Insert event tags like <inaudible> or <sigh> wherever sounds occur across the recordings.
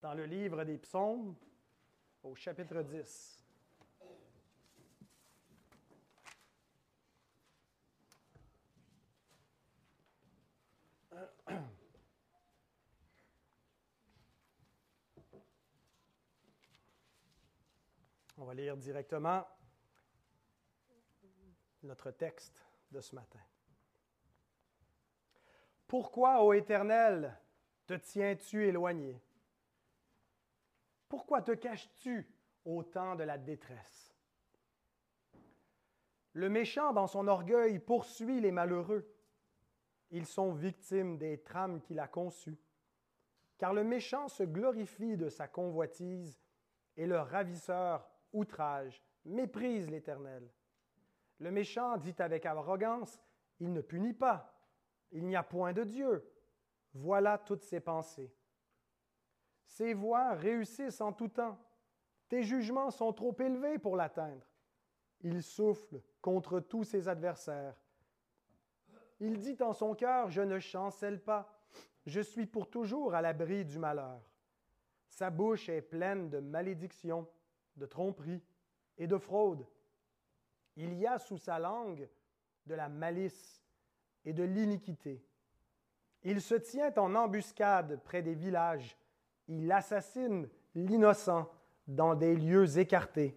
dans le livre des psaumes au chapitre 10. On va lire directement notre texte de ce matin. Pourquoi, ô Éternel, te tiens-tu éloigné? Pourquoi te caches-tu au temps de la détresse? Le méchant, dans son orgueil, poursuit les malheureux. Ils sont victimes des trames qu'il a conçues. Car le méchant se glorifie de sa convoitise et le ravisseur outrage, méprise l'Éternel. Le méchant dit avec arrogance, Il ne punit pas, il n'y a point de Dieu. Voilà toutes ses pensées. Ses voies réussissent en tout temps. Tes jugements sont trop élevés pour l'atteindre. Il souffle contre tous ses adversaires. Il dit en son cœur, je ne chancelle pas, je suis pour toujours à l'abri du malheur. Sa bouche est pleine de malédictions, de tromperies et de fraudes. Il y a sous sa langue de la malice et de l'iniquité. Il se tient en embuscade près des villages. Il assassine l'innocent dans des lieux écartés.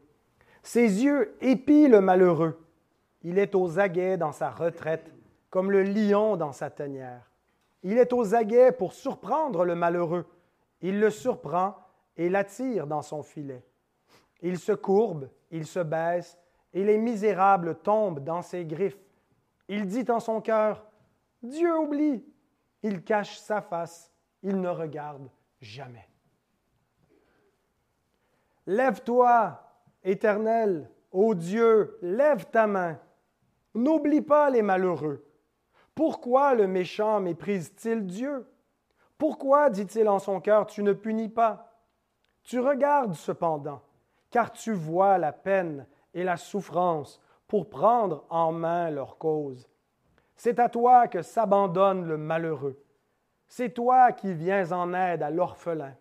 Ses yeux épient le malheureux. Il est aux aguets dans sa retraite, comme le lion dans sa tanière. Il est aux aguets pour surprendre le malheureux. Il le surprend et l'attire dans son filet. Il se courbe, il se baisse, et les misérables tombent dans ses griffes. Il dit en son cœur, Dieu oublie. Il cache sa face, il ne regarde jamais. Lève-toi, Éternel, ô Dieu, lève ta main. N'oublie pas les malheureux. Pourquoi le méchant méprise-t-il Dieu? Pourquoi, dit-il en son cœur, tu ne punis pas? Tu regardes cependant, car tu vois la peine et la souffrance pour prendre en main leur cause. C'est à toi que s'abandonne le malheureux. C'est toi qui viens en aide à l'orphelin.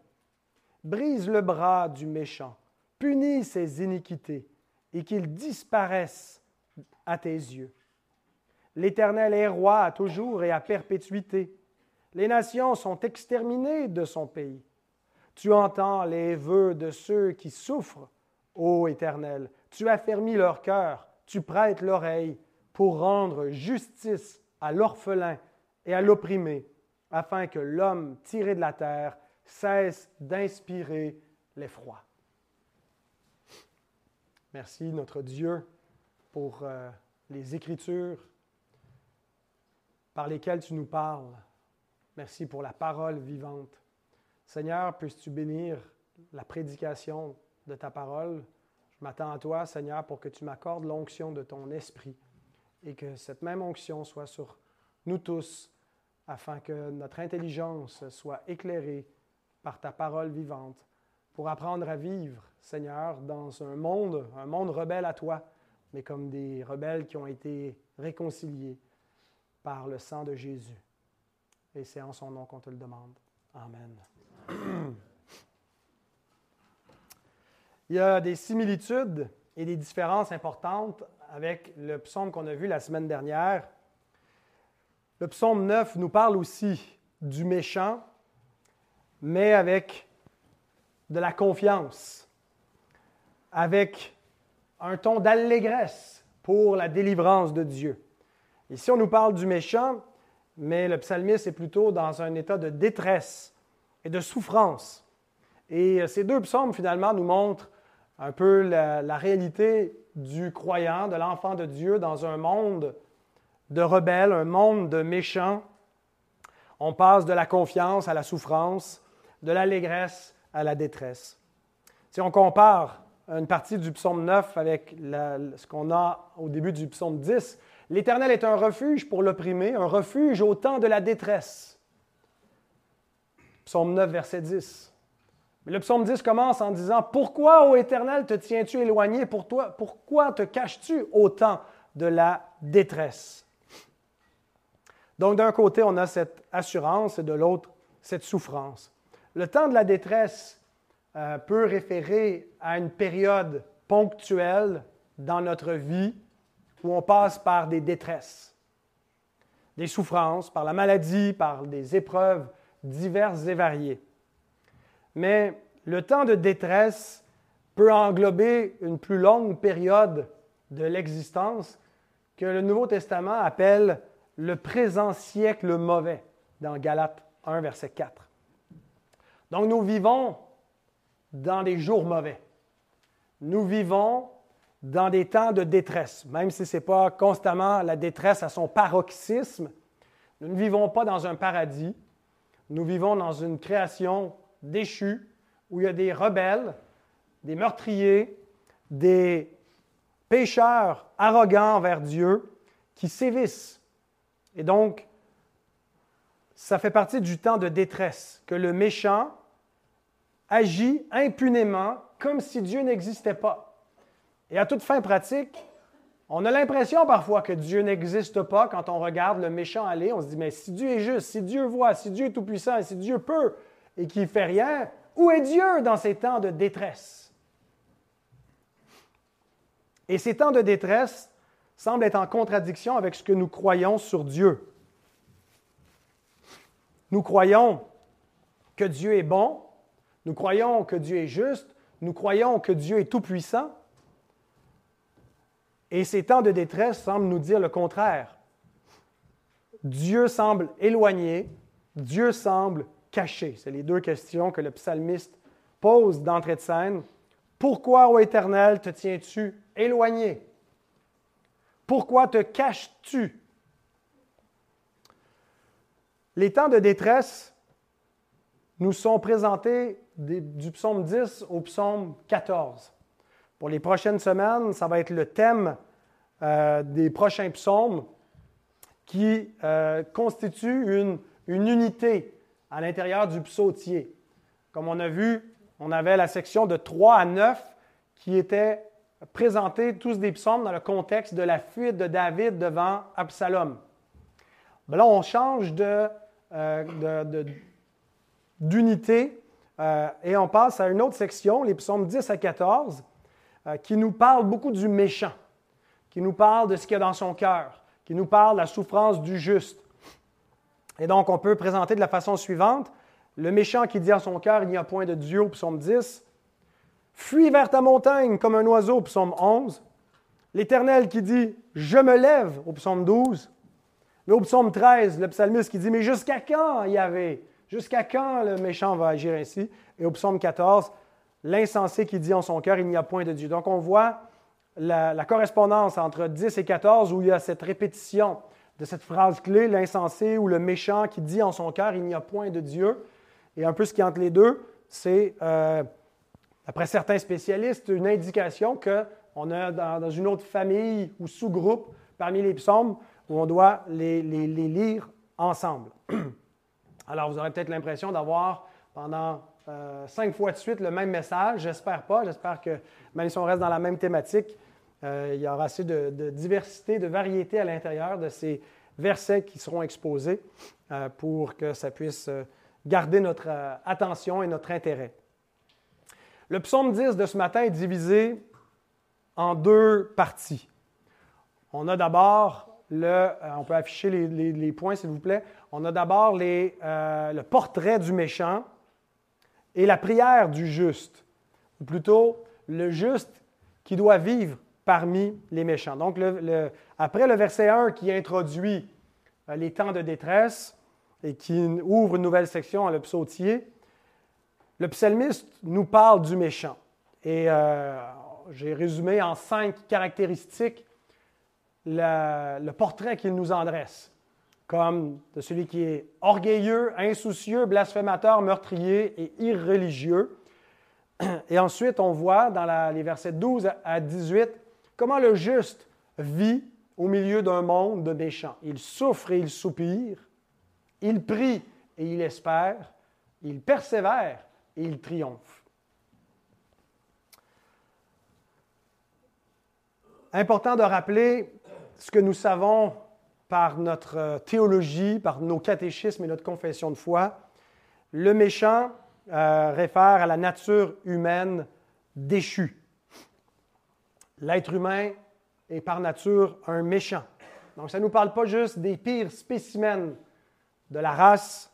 Brise le bras du méchant, punis ses iniquités, et qu'il disparaisse à tes yeux. L'Éternel est roi à toujours et à perpétuité. Les nations sont exterminées de son pays. Tu entends les vœux de ceux qui souffrent, ô Éternel. Tu affermis leur cœur, tu prêtes l'oreille pour rendre justice à l'orphelin et à l'opprimé, afin que l'homme tiré de la terre cesse d'inspirer l'effroi. Merci notre Dieu pour euh, les Écritures par lesquelles tu nous parles. Merci pour la parole vivante. Seigneur, puisses-tu bénir la prédication de ta parole? Je m'attends à toi, Seigneur, pour que tu m'accordes l'onction de ton esprit et que cette même onction soit sur nous tous afin que notre intelligence soit éclairée par ta parole vivante pour apprendre à vivre, Seigneur, dans un monde, un monde rebelle à toi, mais comme des rebelles qui ont été réconciliés par le sang de Jésus. Et c'est en son nom qu'on te le demande. Amen. Il y a des similitudes et des différences importantes avec le psaume qu'on a vu la semaine dernière. Le psaume 9 nous parle aussi du méchant, mais avec de la confiance, avec un ton d'allégresse pour la délivrance de Dieu. Ici, on nous parle du méchant, mais le psalmiste est plutôt dans un état de détresse et de souffrance. Et ces deux psaumes, finalement, nous montrent un peu la, réalité du croyant, de l'enfant de Dieu dans un monde de rebelles, un monde de méchants. On passe de la confiance à la souffrance, de l'allégresse à la détresse. Si on compare une partie du psaume 9 avec ce qu'on a au début du psaume 10, l'Éternel est un refuge pour l'opprimé, un refuge au temps de la détresse. Psaume 9, verset 10. Mais le psaume 10 commence en disant Pourquoi, ô Éternel, te tiens-tu éloigné pour toi? Pourquoi te caches-tu autant de la détresse? Donc, d'un côté, on a cette assurance et de l'autre, cette souffrance. le temps de la détresse euh, peut référer à une période ponctuelle dans notre vie où on passe par des détresses, des souffrances, par la maladie, par des épreuves diverses et variées. Mais le temps de détresse peut englober une plus longue période de l'existence que le Nouveau Testament appelle le présent siècle mauvais dans Galates 1, verset 4. Donc nous vivons dans des jours mauvais. Nous vivons dans des temps de détresse, même si ce n'est pas constamment la détresse à son paroxysme. Nous ne vivons pas dans un paradis. Nous vivons dans une création déchue où il y a des rebelles, des meurtriers, des pécheurs arrogants envers Dieu qui sévissent. Et donc, ça fait partie du temps de détresse que le méchant agit impunément comme si Dieu n'existait pas. Et à toute fin pratique, on a l'impression parfois que Dieu n'existe pas quand on regarde le méchant aller. On se dit, mais si Dieu est juste, si Dieu voit, si Dieu est tout-puissant, si Dieu peut et qu'il ne fait rien, où est Dieu dans ces temps de détresse? Et ces temps de détresse semblent être en contradiction avec ce que nous croyons sur Dieu. Nous croyons que Dieu est bon, nous croyons que Dieu est juste, nous croyons que Dieu est tout-puissant. Et ces temps de détresse semblent nous dire le contraire. Dieu semble éloigné, Dieu semble caché. C'est les deux questions que le psalmiste pose d'entrée de scène. Pourquoi, ô Éternel, te tiens-tu éloigné? Pourquoi te caches-tu? Les temps de détresse nous sont présentés du psaume 10 au psaume 14. Pour les prochaines semaines, ça va être le thème euh, des prochains psaumes qui euh, constitue une, une unité à l'intérieur du psautier. Comme on a vu, on avait la section de 3 à 9 qui était présentée tous des psaumes dans le contexte de la fuite de David devant Absalom. Ben là, on change euh, d'unité euh, et on passe à une autre section, les psaumes 10 à 14, euh, qui nous parle beaucoup du méchant, qui nous parle de ce qu'il y a dans son cœur, qui nous parle de la souffrance du juste. Et donc, on peut présenter de la façon suivante. Le méchant qui dit à son cœur, il n'y a point de Dieu, psaume 10. Fuis vers ta montagne comme un oiseau, psaume 11. L'Éternel qui dit, je me lève, au psaume 12. Mais au psaume 13, le psalmiste qui dit, mais jusqu'à quand, y avait Jusqu'à quand le méchant va agir ainsi? Et au psaume 14, l'insensé qui dit en son cœur, il n'y a point de Dieu. Donc on voit la, la, correspondance entre 10 et 14 où il y a cette répétition de cette phrase clé, l'insensé ou le méchant qui dit en son cœur, il n'y a point de Dieu. Et un peu ce qui est entre les deux, c'est, euh, d'après certains spécialistes, une indication qu'on a dans, une autre famille ou sous-groupe parmi les psaumes où on doit les, lire ensemble. <clears throat> Alors, vous aurez peut-être l'impression d'avoir pendant euh, cinq fois de suite le même message. J'espère pas. J'espère que même si on reste dans la même thématique, euh, il y aura assez de, diversité, de variété à l'intérieur de ces versets qui seront exposés euh, pour que ça puisse garder notre attention et notre intérêt. Le psaume 10 de ce matin est divisé en deux parties. On a d'abord le, on peut afficher les, points s'il vous plaît, on a d'abord le portrait du méchant et la prière du juste, ou plutôt le juste qui doit vivre parmi les méchants. Donc, après le verset 1 qui introduit euh, les temps de détresse et qui ouvre une nouvelle section à le psautier, le psalmiste nous parle du méchant. Et euh, j'ai résumé en cinq caractéristiques le portrait qu'il nous en dresse, comme de celui qui est orgueilleux, insoucieux, blasphémateur, meurtrier et irreligieux. Et ensuite, on voit dans les versets 12 à 18 Comment le juste vit au milieu d'un monde de méchants. Il souffre et il soupire, il prie et il espère, il persévère et il triomphe. Important de rappeler ce que nous savons par notre théologie, par nos catéchismes et notre confession de foi. Le méchant euh, réfère à la nature humaine déchue. L'être humain est par nature un méchant. Donc ça ne nous parle pas juste des pires spécimens de la race,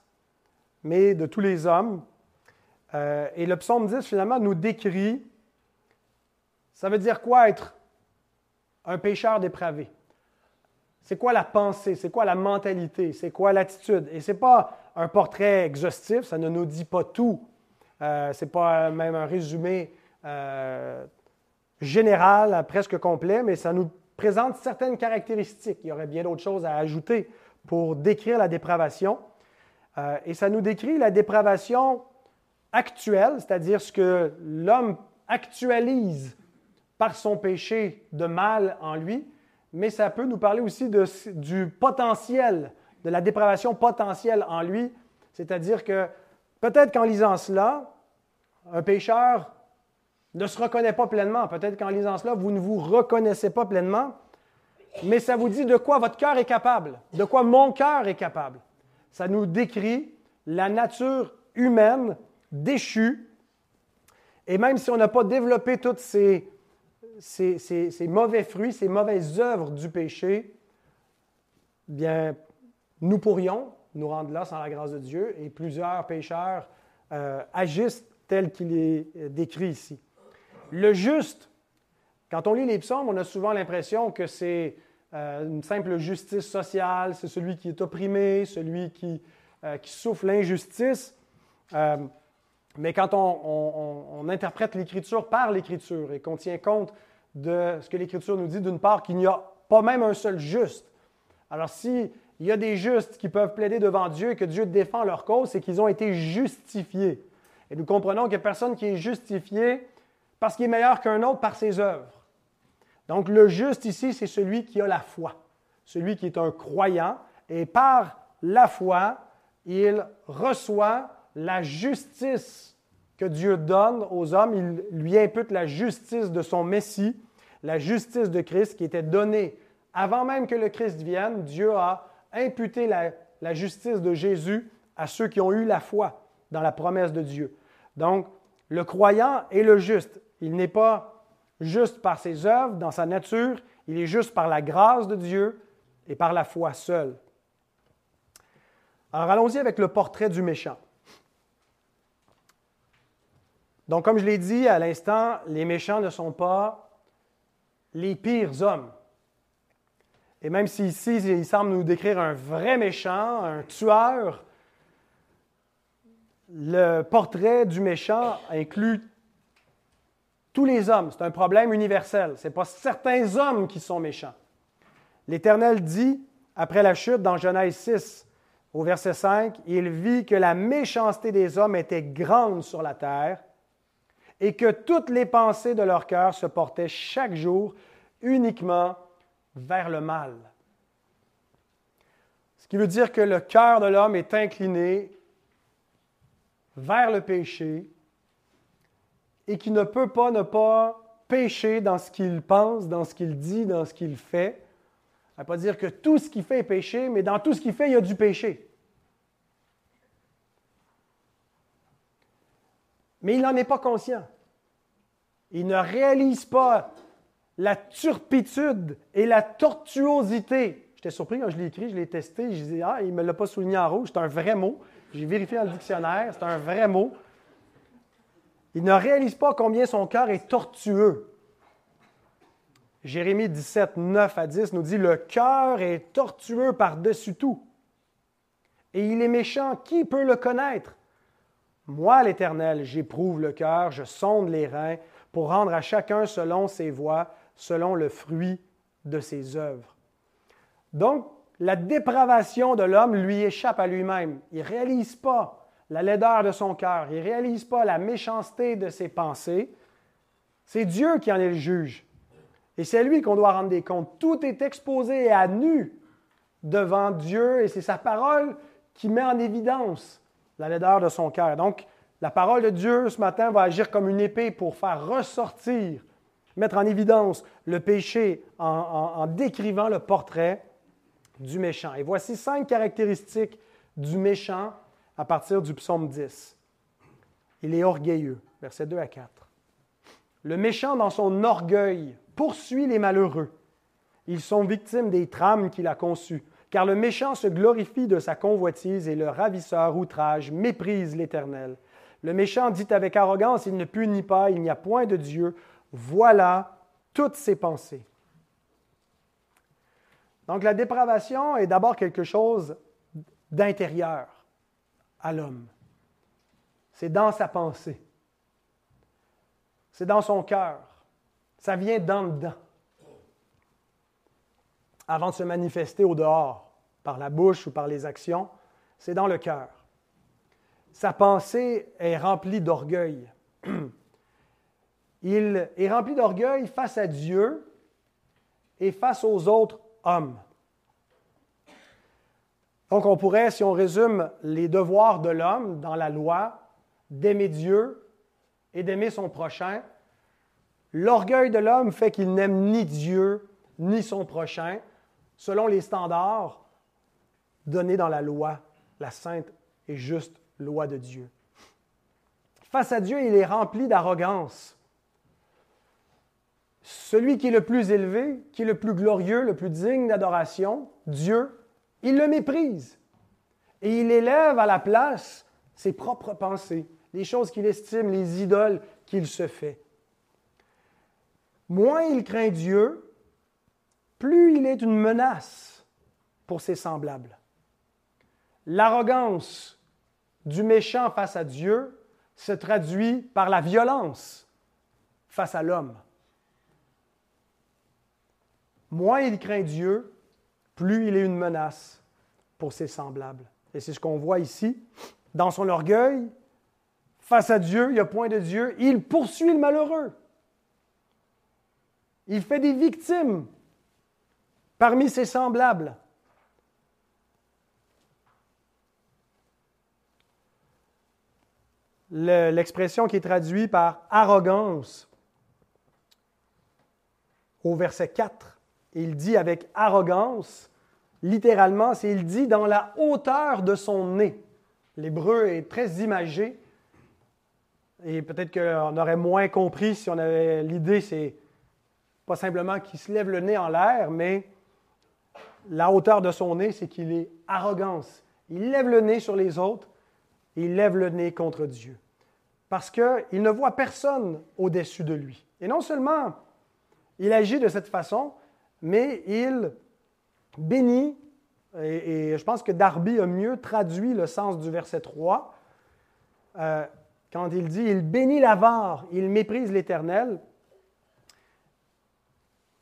mais de tous les hommes. Euh, et le psaume 10, finalement, nous décrit, ça veut dire quoi être un pécheur dépravé? C'est quoi la pensée? C'est quoi la mentalité? C'est quoi l'attitude? Et ce n'est pas un portrait exhaustif, ça ne nous dit pas tout. Euh, ce n'est pas même un résumé euh, général, presque complet, mais ça nous présente certaines caractéristiques. Il y aurait bien d'autres choses à ajouter pour décrire la dépravation. Euh, et ça nous décrit la dépravation actuelle, c'est-à-dire ce que l'homme actualise par son péché de mal en lui, mais ça peut nous parler aussi du potentiel, de la dépravation potentielle en lui, c'est-à-dire que peut-être qu'en lisant cela, un pécheur ne se reconnaît pas pleinement. Peut-être qu'en lisant cela, vous ne vous reconnaissez pas pleinement, mais ça vous dit de quoi votre cœur est capable, de quoi mon cœur est capable. Ça nous décrit la nature humaine déchue. Et même si on n'a pas développé toutes ces, ces, mauvais fruits, ces mauvaises œuvres du péché, bien, nous pourrions nous rendre là sans la grâce de Dieu, et plusieurs pécheurs euh, agissent tel qu'il est euh, décrit ici. Le juste, quand on lit les psaumes, on a souvent l'impression que c'est euh, une simple justice sociale, c'est celui qui est opprimé, celui qui, euh, souffre l'injustice. Mais quand on, interprète l'Écriture par l'Écriture et qu'on tient compte de ce que l'Écriture nous dit, d'une part, qu'il n'y a pas même un seul juste. Alors, s'il y a des justes qui peuvent plaider devant Dieu et que Dieu défend leur cause, c'est qu'ils ont été justifiés. Et nous comprenons a personne qui est justifié parce qu'il est meilleur qu'un autre par ses œuvres. Donc le juste ici, c'est celui qui a la foi, celui qui est un croyant, et par la foi, il reçoit la justice que Dieu donne aux hommes, il lui impute la justice de son Messie, la justice de Christ qui était donnée avant même que le Christ vienne. Dieu a imputé la, justice de Jésus à ceux qui ont eu la foi dans la promesse de Dieu. Donc, le croyant est le juste. Il n'est pas juste par ses œuvres, dans sa nature, il est juste par la grâce de Dieu et par la foi seule. Alors allons-y avec le portrait du méchant. Donc comme je l'ai dit à l'instant, les méchants ne sont pas les pires hommes. Et même si ici, il semble nous décrire un vrai méchant, un tueur, le portrait du méchant inclut tous les hommes. C'est un problème universel. Ce n'est pas certains hommes qui sont méchants. L'Éternel dit, après la chute dans Genèse 6, au verset 5, il vit que la méchanceté des hommes était grande sur la terre et que toutes les pensées de leur cœur se portaient chaque jour uniquement vers le mal. Ce qui veut dire que le cœur de l'homme est incliné vers le péché et qui ne peut pas ne pas pécher dans ce qu'il pense, dans ce qu'il dit, dans ce qu'il fait. Ça ne veut pas dire que tout ce qu'il fait est péché, mais dans tout ce qu'il fait, il y a du péché. Mais il n'en est pas conscient. Il ne réalise pas la turpitude et la tortuosité. J'étais surpris quand je l'ai écrit, je l'ai testé, je disais, ah, il ne me l'a pas souligné en rouge, c'est un vrai mot. J'ai vérifié dans le dictionnaire, c'est un vrai mot. Il ne réalise pas combien son cœur est tortueux. Jérémie 17, 9 à 10 nous dit, Le cœur est tortueux par-dessus tout. Et il est méchant, qui peut le connaître? Moi, l'Éternel, j'éprouve le cœur, je sonde les reins pour rendre à chacun selon ses voies, selon le fruit de ses œuvres. Donc, la dépravation de l'homme lui échappe à lui-même. Il ne réalise pas la laideur de son cœur, il ne réalise pas la méchanceté de ses pensées, c'est Dieu qui en est le juge. Et c'est lui qu'on doit rendre des comptes. Tout est exposé à nu devant Dieu et c'est sa parole qui met en évidence la laideur de son cœur. Donc, la parole de Dieu ce matin va agir comme une épée pour faire ressortir, mettre en évidence le péché en, en décrivant le portrait du méchant. Et voici cinq caractéristiques du méchant à partir du psaume 10. il est orgueilleux. Versets 2 à 4. Le méchant dans son orgueil poursuit les malheureux. Ils sont victimes des trames qu'il a conçues. Car le méchant se glorifie de sa convoitise et le ravisseur outrage méprise l'Éternel. Le méchant dit avec arrogance, il ne punit pas, il n'y a point de Dieu. Voilà toutes ses pensées. Donc la dépravation est d'abord quelque chose d'intérieur à l'homme. C'est dans sa pensée. C'est dans son cœur. Ça vient d'en dedans avant de se manifester au dehors, par la bouche ou par les actions, c'est dans le cœur. Sa pensée est remplie d'orgueil. <clears throat> Il est rempli d'orgueil face à Dieu et face aux autres hommes. Donc on pourrait, si on résume les devoirs de l'homme dans la loi, d'aimer Dieu et d'aimer son prochain, l'orgueil de l'homme fait qu'il n'aime ni Dieu ni son prochain, selon les standards donnés dans la loi, la sainte et juste loi de Dieu. Face à Dieu, il est rempli d'arrogance. Celui qui est le plus élevé, qui est le plus glorieux, le plus digne d'adoration, Dieu, il le méprise. Et il élève à la place ses propres pensées, les choses qu'il estime, les idoles qu'il se fait. Moins il craint Dieu, plus il est une menace pour ses semblables. L'arrogance du méchant face à Dieu se traduit par la violence face à l'homme. Moins il craint Dieu, plus il est une menace pour ses semblables. Et c'est ce qu'on voit ici. Dans son orgueil, face à Dieu, il n'y a point de Dieu, il poursuit le malheureux. Il fait des victimes parmi ses semblables. L'expression qui est traduite par arrogance au verset 4, il dit avec arrogance, littéralement, c'est il dit dans la hauteur de son nez. L'hébreu est très imagé et peut-être qu'on aurait moins compris si on avait l'idée, c'est pas simplement qu'il se lève le nez en l'air, mais la hauteur de son nez, c'est qu'il est arrogance. Il lève le nez sur les autres et il lève le nez contre Dieu. Parce qu'il ne voit personne au-dessus de lui. Et non seulement il agit de cette façon, mais il bénit, et, je pense que Darby a mieux traduit le sens du verset 3, euh, quand il dit, il bénit l'avare, il méprise l'Éternel,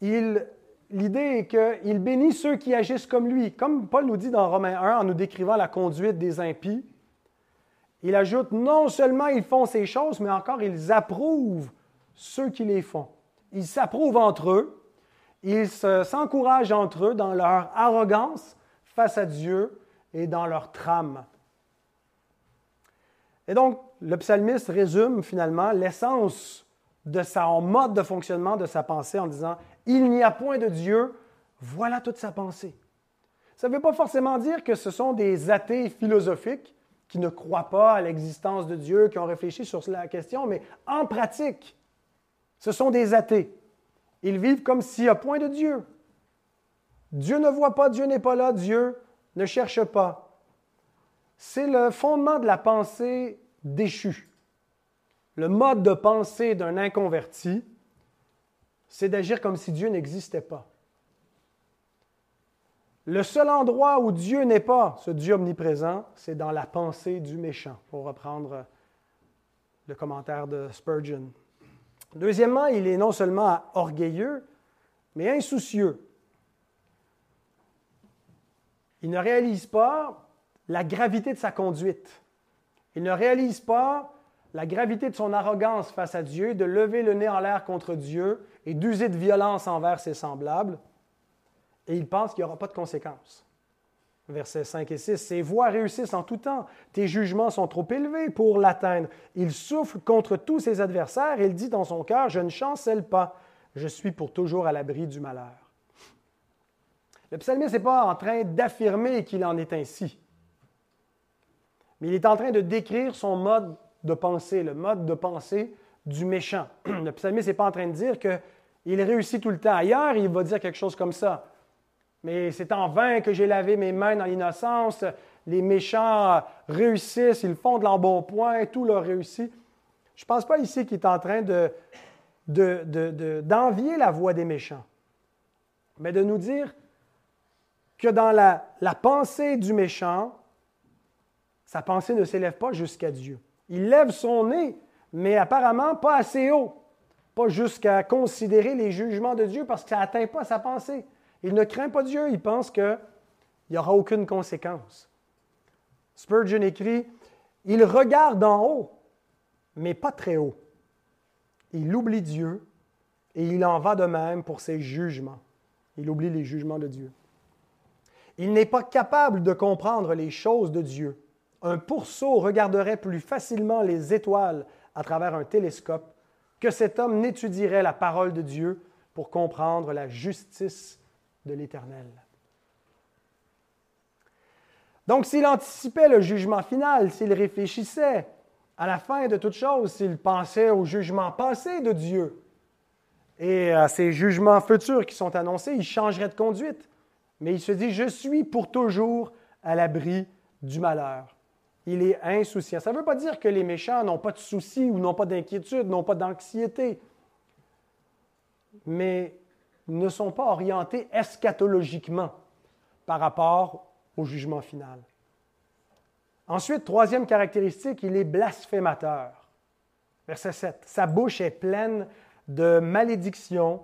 il l'idée est qu'il bénit ceux qui agissent comme lui. Comme Paul nous dit dans Romains 1 en nous décrivant la conduite des impies, il ajoute non seulement ils font ces choses, mais encore ils approuvent ceux qui les font. Ils s'approuvent entre eux, ils s'encouragent entre eux dans leur arrogance face à Dieu et dans leur trame. Et donc, le psalmiste résume finalement l'essence de son mode de fonctionnement de sa pensée en disant il n'y a point de Dieu, voilà toute sa pensée. Ça ne veut pas forcément dire que ce sont des athées philosophiques qui ne croient pas à l'existence de Dieu, qui ont réfléchi sur la question, mais en pratique, ce sont des athées. Ils vivent comme s'il n'y a point de Dieu. Dieu ne voit pas, Dieu n'est pas là, Dieu ne cherche pas. C'est le fondement de la pensée déchue. Le mode de pensée d'un inconverti, c'est d'agir comme si Dieu n'existait pas. Le seul endroit où Dieu n'est pas, ce Dieu omniprésent, c'est dans la pensée du méchant, pour reprendre le commentaire de Spurgeon. Deuxièmement, il est non seulement orgueilleux, mais insoucieux. Il ne réalise pas la gravité de sa conduite. Il ne réalise pas la gravité de son arrogance face à Dieu, de lever le nez en l'air contre Dieu et d'user de violence envers ses semblables, et il pense qu'il n'y aura pas de conséquences. Versets 5 et 6, Ses voix réussissent en tout temps, tes jugements sont trop élevés pour l'atteindre. Il souffle contre tous ses adversaires, et il dit dans son cœur, je ne chancelle pas, je suis pour toujours à l'abri du malheur. Le psalmiste n'est pas en train d'affirmer qu'il en est ainsi, mais il est en train de décrire son mode de pensée, le mode de pensée du méchant. <clears throat> Le psalmiste n'est pas en train de dire qu'il réussit tout le temps. Ailleurs, il va dire quelque chose comme ça. Mais c'est en vain que j'ai lavé mes mains dans l'innocence. Les méchants réussissent, ils font de l'embonpoint, tout leur réussit. Je ne pense pas ici qu'il est en train de, d'envier la voix des méchants, mais de nous dire que dans la pensée du méchant, sa pensée ne s'élève pas jusqu'à Dieu. Il lève son nez, mais apparemment pas assez haut, pas jusqu'à considérer les jugements de Dieu parce que ça n'atteint pas sa pensée. Il ne craint pas Dieu, il pense qu'il n'y aura aucune conséquence. Spurgeon écrit, Il regarde en haut, mais pas très haut. Il oublie Dieu et il en va de même pour ses jugements. Il oublie les jugements de Dieu. Il n'est pas capable de comprendre les choses de Dieu. Un pourceau regarderait plus facilement les étoiles à travers un télescope que cet homme n'étudierait la parole de Dieu pour comprendre la justice de l'Éternel. Donc s'il anticipait le jugement final, s'il réfléchissait à la fin de toute chose, s'il pensait au jugement passé de Dieu et à ces jugements futurs qui sont annoncés, il changerait de conduite. Mais il se dit, je suis pour toujours à l'abri du malheur. Il est insouciant. Ça ne veut pas dire que les méchants n'ont pas de soucis ou n'ont pas d'inquiétude, n'ont pas d'anxiété, mais ne sont pas orientés eschatologiquement par rapport au jugement final. Ensuite, troisième caractéristique, il est blasphémateur. Verset 7. Sa bouche est pleine de malédiction,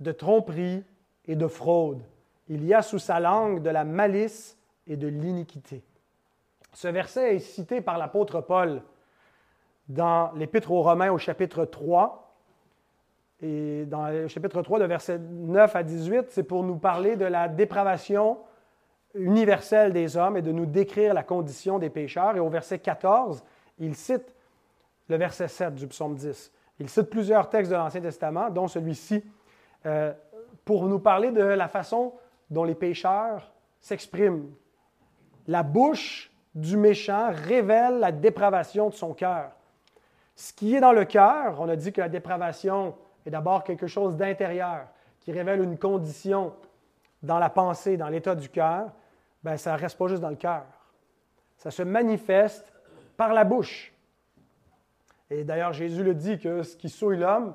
de tromperie et de fraude. Il y a sous sa langue de la malice et de l'iniquité. Ce verset est cité par l'apôtre Paul dans l'Épître aux Romains au chapitre 3. Et dans le chapitre 3, de verset 9 à 18, c'est pour nous parler de la dépravation universelle des hommes et de nous décrire la condition des pécheurs. Et au verset 14, il cite le verset 7 du psaume 10. Il cite plusieurs textes de l'Ancien Testament, dont celui-ci, euh, pour nous parler de la façon dont les pécheurs s'expriment. La bouche du méchant révèle la dépravation de son cœur. Ce qui est dans le cœur, on a dit que la dépravation est d'abord quelque chose d'intérieur, qui révèle une condition dans la pensée, dans l'état du cœur, ben, ça ne reste pas juste dans le cœur. Ça se manifeste par la bouche. Et d'ailleurs, Jésus le dit que ce qui souille l'homme,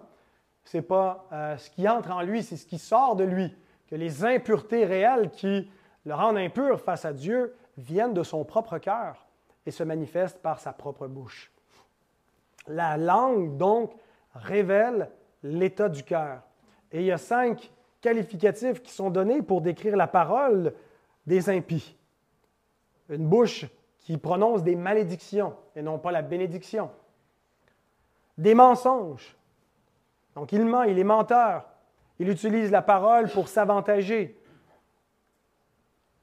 ce n'est pas euh, ce qui entre en lui, c'est ce qui sort de lui. Que les impuretés réelles qui le rendent impur face à Dieu viennent de son propre cœur et se manifestent par sa propre bouche. La langue, donc, révèle l'état du cœur. Et il y a cinq qualificatifs qui sont donnés pour décrire la parole des impies. Une bouche qui prononce des malédictions et non pas la bénédiction. Des mensonges. Donc il ment, il est menteur. Il utilise la parole pour s'avantager.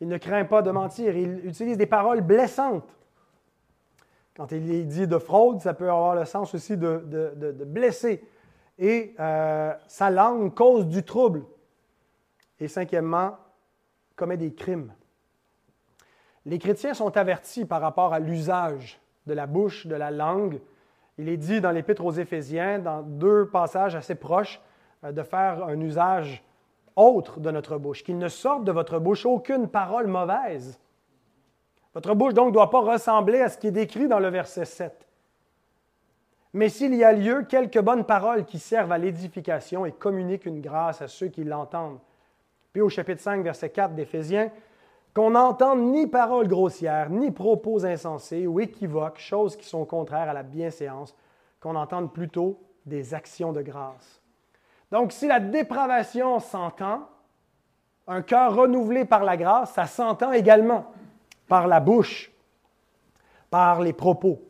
Il ne craint pas de mentir. Il utilise des paroles blessantes. Quand il dit de fraude, ça peut avoir le sens aussi de, blesser. Et euh, sa langue cause du trouble. Et cinquièmement, commet des crimes. Les chrétiens sont avertis par rapport à l'usage de la bouche, de la langue. Il est dit dans l'Épître aux Éphésiens, dans deux passages assez proches, euh, de faire un usage autre de notre bouche, qu'il ne sorte de votre bouche aucune parole mauvaise. Votre bouche donc ne doit pas ressembler à ce qui est décrit dans le verset 7. Mais s'il y a lieu, quelques bonnes paroles qui servent à l'édification et communiquent une grâce à ceux qui l'entendent. Puis au chapitre 5, verset 4 d'Éphésiens, qu'on n'entende ni paroles grossières, ni propos insensés ou équivoques, choses qui sont contraires à la bienséance, qu'on entende plutôt des actions de grâce. Donc si la dépravation s'entend, un cœur renouvelé par la grâce, ça s'entend également par la bouche, par les propos.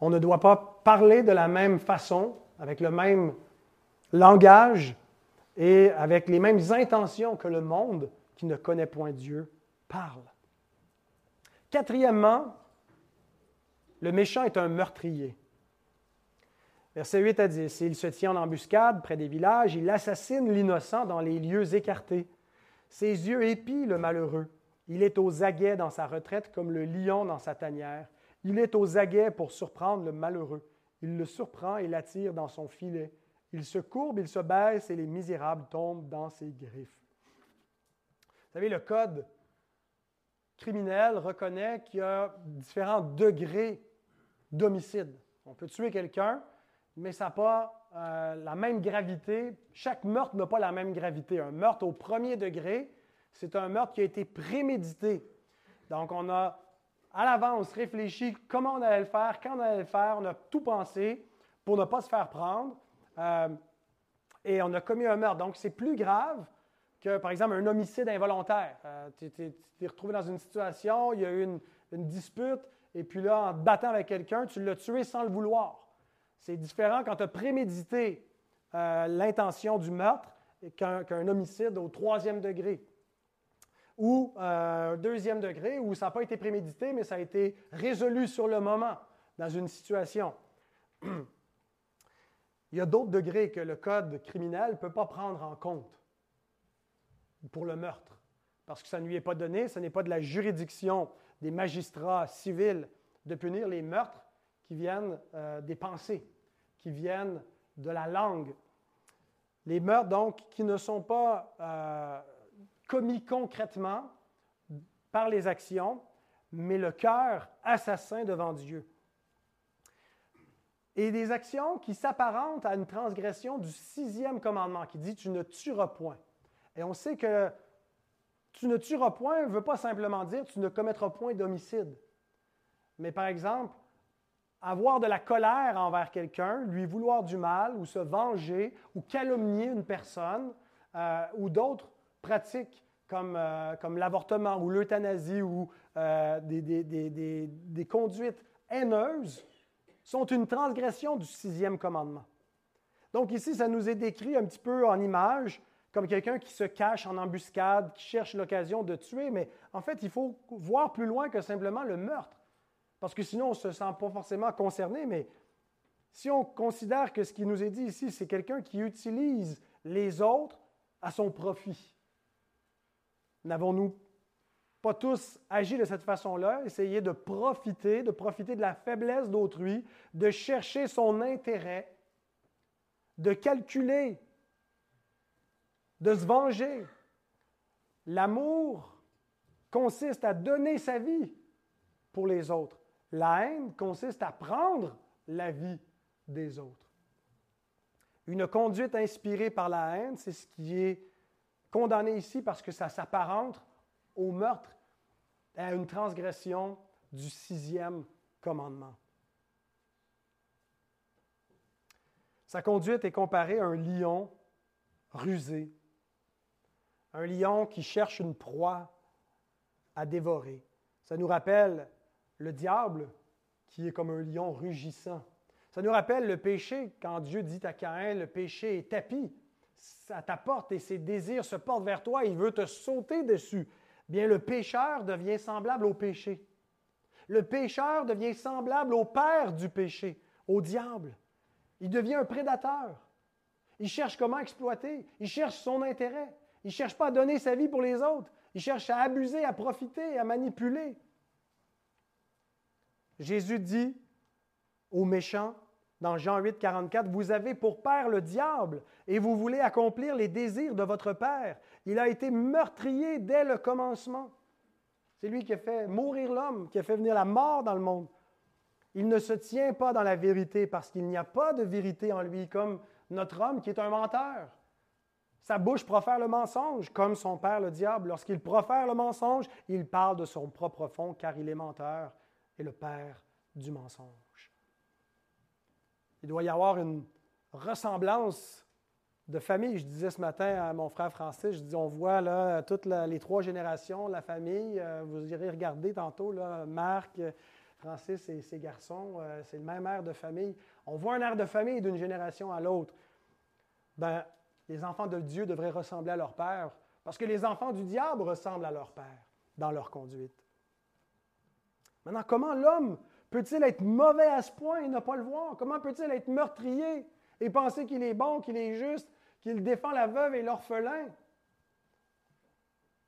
On ne doit pas parler de la même façon, avec le même langage, et avec les mêmes intentions que le monde qui ne connaît point Dieu parle. Quatrièmement, le méchant est un meurtrier. Verset 8 à 10. Il se tient en embuscade près des villages, il assassine l'innocent dans les lieux écartés. Ses yeux épient le malheureux. Il est aux aguets dans sa retraite comme le lion dans sa tanière. Il est aux aguets pour surprendre le malheureux. Il le surprend et l'attire dans son filet. Il se courbe, il se baisse et les misérables tombent dans ses griffes. Vous savez, le code criminel reconnaît qu'il y a différents degrés d'homicide. On peut tuer quelqu'un, mais ça n'a pas euh, la même gravité. Chaque meurtre n'a pas la même gravité. Un meurtre au premier degré, c'est un meurtre qui a été prémédité. Donc, on a à l'avance réfléchi comment on allait le faire, quand on allait le faire, on a tout pensé pour ne pas se faire prendre. Euh, et on a commis un meurtre. Donc, c'est plus grave que, par exemple, un homicide involontaire. Euh, tu t'es retrouvé dans une situation, il y a eu une, dispute, et puis là, en te battant avec quelqu'un, tu l'as tué sans le vouloir. C'est différent quand tu as prémédité euh, l'intention du meurtre qu'un homicide au troisième degré. Ou euh, deuxième degré, où ça n'a pas été prémédité, mais ça a été résolu sur le moment dans une situation. <clears throat> Il y a d'autres degrés que le code criminel ne peut pas prendre en compte pour le meurtre, parce que ça ne lui est pas donné, ce n'est pas de la juridiction des magistrats civils de punir les meurtres qui viennent euh, des pensées, qui viennent de la langue. Les meurtres, donc, qui ne sont pas euh, commis concrètement par les actions, mais le cœur assassin devant Dieu. Et des actions qui s'apparentent à une transgression du sixième commandement qui dit Tu ne tueras point. Et on sait que tu ne tueras point ne veut pas simplement dire tu ne commettras point d'homicide. Mais par exemple, avoir de la colère envers quelqu'un, lui vouloir du mal, ou se venger, ou calomnier une personne, euh, ou d'autres pratiques comme, euh, comme l'avortement ou l'euthanasie ou euh, des, des, conduites haineuses, sont une transgression du sixième commandement. Donc ici, ça nous est décrit un petit peu en image comme quelqu'un qui se cache en embuscade, qui cherche l'occasion de tuer, mais en fait, il faut voir plus loin que simplement le meurtre, parce que sinon, on ne se sent pas forcément concerné, mais si on considère que ce qui nous est dit ici, c'est quelqu'un qui utilise les autres à son profit, n'avons-nous pas tous agi de cette façon-là, essayer de profiter, de profiter de la faiblesse d'autrui, de chercher son intérêt, de calculer de se venger? L'amour consiste à donner sa vie pour les autres. La haine consiste à prendre la vie des autres. Une conduite inspirée par la haine, c'est ce qui est condamné ici parce que ça s'apparente au meurtre, à une transgression du sixième commandement. Sa conduite est comparée à un lion rusé un lion qui cherche une proie à dévorer. Ça nous rappelle le diable qui est comme un lion rugissant. Ça nous rappelle le péché quand Dieu dit à Caïn, le péché est tapis à ta porte et ses désirs se portent vers toi, il veut te sauter dessus. Bien, le pécheur devient semblable au péché. Le pécheur devient semblable au père du péché, au diable. Il devient un prédateur. Il cherche comment exploiter. Il cherche son intérêt. Il ne cherche pas à donner sa vie pour les autres. Il cherche à abuser, à profiter, à manipuler. Jésus dit aux méchants, dans Jean 8, 44, Vous avez pour père le diable et vous voulez accomplir les désirs de votre père. Il a été meurtrier dès le commencement. C'est lui qui a fait mourir l'homme, qui a fait venir la mort dans le monde. Il ne se tient pas dans la vérité parce qu'il n'y a pas de vérité en lui, comme notre homme qui est un menteur. Sa bouche profère le mensonge, comme son père le diable. Lorsqu'il profère le mensonge, il parle de son propre fond, car il est menteur et le père du mensonge. Il doit y avoir une ressemblance de famille. Je disais ce matin à mon frère Francis, je dis, on voit toutes les trois générations, la famille. Euh, vous irez regarder tantôt, là, Marc, Francis et ses garçons, euh, c'est le même air de famille. On voit un air de famille d'une génération à l'autre. Ben, les enfants de Dieu devraient ressembler à leur Père, parce que les enfants du diable ressemblent à leur Père dans leur conduite. Maintenant, comment l'homme peut-il être mauvais à ce point et ne pas le voir? Comment peut-il être meurtrier et penser qu'il est bon, qu'il est juste, qu'il défend la veuve et l'orphelin?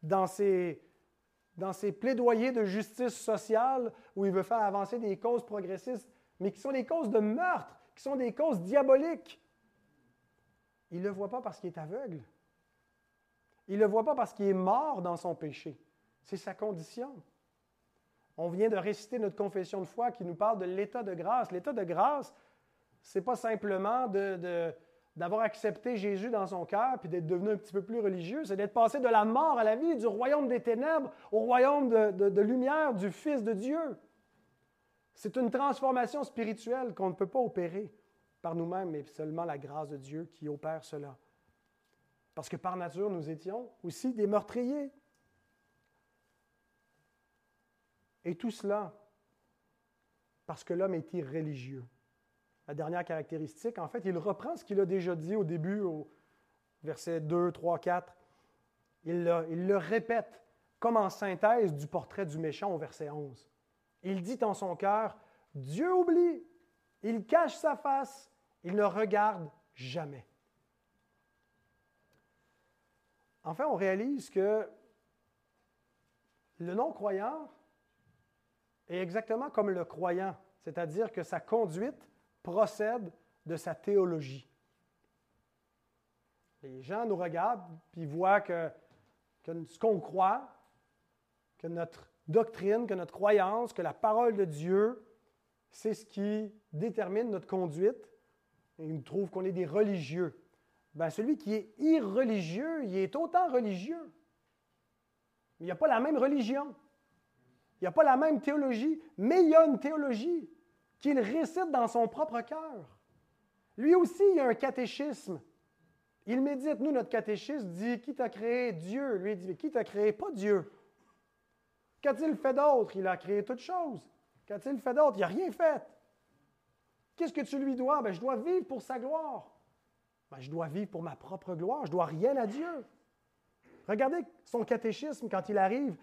Dans, ses plaidoyers de justice sociale où il veut faire avancer des causes progressistes, mais qui sont des causes de meurtre, qui sont des causes diaboliques. Il ne le voit pas parce qu'il est aveugle. Il ne le voit pas parce qu'il est mort dans son péché. C'est sa condition. On vient de réciter notre confession de foi qui nous parle de l'état de grâce. L'état de grâce, ce n'est pas simplement d'avoir accepté Jésus dans son cœur puis d'être devenu un petit peu plus religieux, c'est d'être passé de la mort à la vie, du royaume des ténèbres au royaume de lumière du Fils de Dieu. C'est une transformation spirituelle qu'on ne peut pas opérer par nous-mêmes, mais seulement la grâce de Dieu qui opère cela. Parce que par nature, nous étions aussi des meurtriers. Et tout cela parce que l'homme est irréligieux. La dernière caractéristique, en fait, il reprend ce qu'il a déjà dit au début, au verset 2, 3, 4. Il le, répète comme en synthèse du portrait du méchant au verset 11. Il dit en son cœur, Dieu oublie, il cache sa face, il ne regarde jamais. Enfin, on réalise que le non-croyant est exactement comme le croyant, c'est-à-dire que sa conduite procède de sa théologie. Les gens nous regardent puis voient que, ce qu'on croit, que notre doctrine, que notre croyance, que la parole de Dieu, c'est ce qui détermine notre conduite. Et ils trouvent qu'on est des religieux. Ben, celui qui est irreligieux, il est autant religieux. Il n'y a pas la même religion. Il n'y a pas la même théologie, mais il y a une théologie qu'il récite dans son propre cœur. Lui aussi, il a un catéchisme. Il médite, nous, notre catéchisme dit Qui t'a créé Dieu Lui, il dit Qui t'a créé? Pas Dieu. Qu'a-t-il fait d'autre? Il a créé toutes choses. Qu'a-t-il fait d'autre? Il n'a rien fait. Qu'est-ce que tu lui dois? Ben, Je dois vivre pour sa gloire. Ben, je dois vivre pour ma propre gloire. Je dois rien à Dieu. Regardez son catéchisme quand il arrive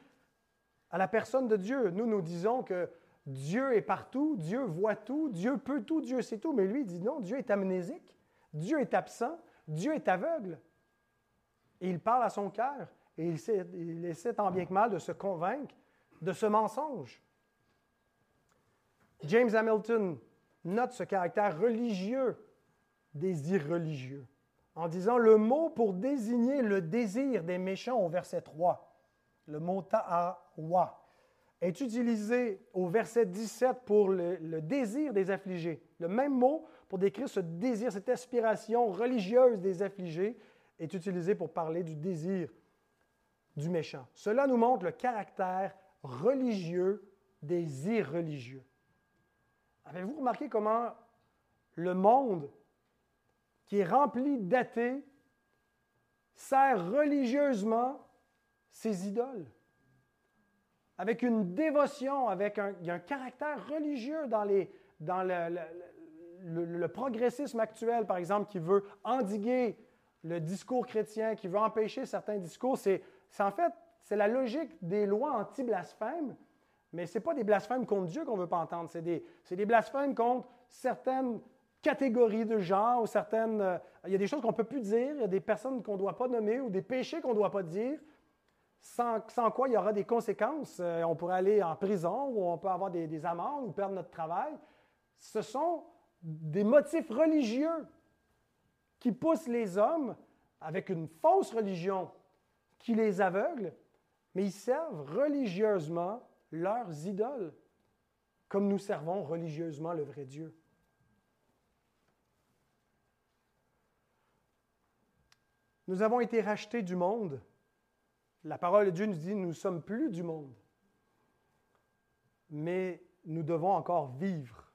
à la personne de Dieu. Nous, nous disons que Dieu est partout, Dieu voit tout, Dieu peut tout, Dieu sait tout. Mais lui, dit non, Dieu est amnésique, Dieu est absent, Dieu est aveugle. Et il parle à son cœur et il, il essaie tant bien que mal de se convaincre de ce mensonge. James Hamilton note ce caractère religieux des irreligieux en disant le mot pour désigner le désir des méchants au verset 3, le mot ta'awa, est utilisé au verset 17 pour le, le, désir des affligés. Le même mot pour décrire ce désir, cette aspiration religieuse des affligés est utilisé pour parler du désir du méchant. Cela nous montre le caractère religieux des irreligieux. Avez-vous remarqué comment le monde qui est rempli d'athées sert religieusement ses idoles? Avec une dévotion, avec un, un caractère religieux dans, les, dans le, le, le, progressisme actuel, par exemple, qui veut endiguer le discours chrétien, qui veut empêcher certains discours. C'est en fait c'est la logique des lois anti-blasphème, mais ce n'est pas des blasphèmes contre Dieu qu'on ne veut pas entendre, c'est des, des, blasphèmes contre certaines catégories de gens ou certaines... Euh, il y a des choses qu'on ne peut plus dire, il y a des personnes qu'on ne doit pas nommer ou des péchés qu'on ne doit pas dire, sans, quoi il y aura des conséquences. Euh, on pourrait aller en prison ou on peut avoir des, des amendes ou perdre notre travail. Ce sont des motifs religieux qui poussent les hommes avec une fausse religion qui les aveugle mais ils servent religieusement leurs idoles, comme nous servons religieusement le vrai Dieu. Nous avons été rachetés du monde. La parole de Dieu nous dit, nous ne sommes plus du monde. Mais nous devons encore vivre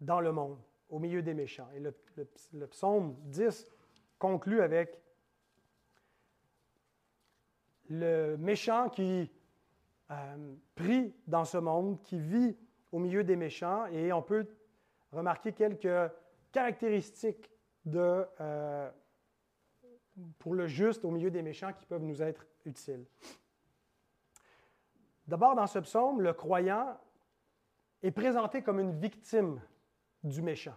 dans le monde, au milieu des méchants. Et le, psaume 10 conclut avec le méchant qui euh, prie dans ce monde, qui vit au milieu des méchants, et on peut remarquer quelques caractéristiques de, euh, pour le juste au milieu des méchants qui peuvent nous être utiles. D'abord, dans ce psaume, le croyant est présenté comme une victime du méchant,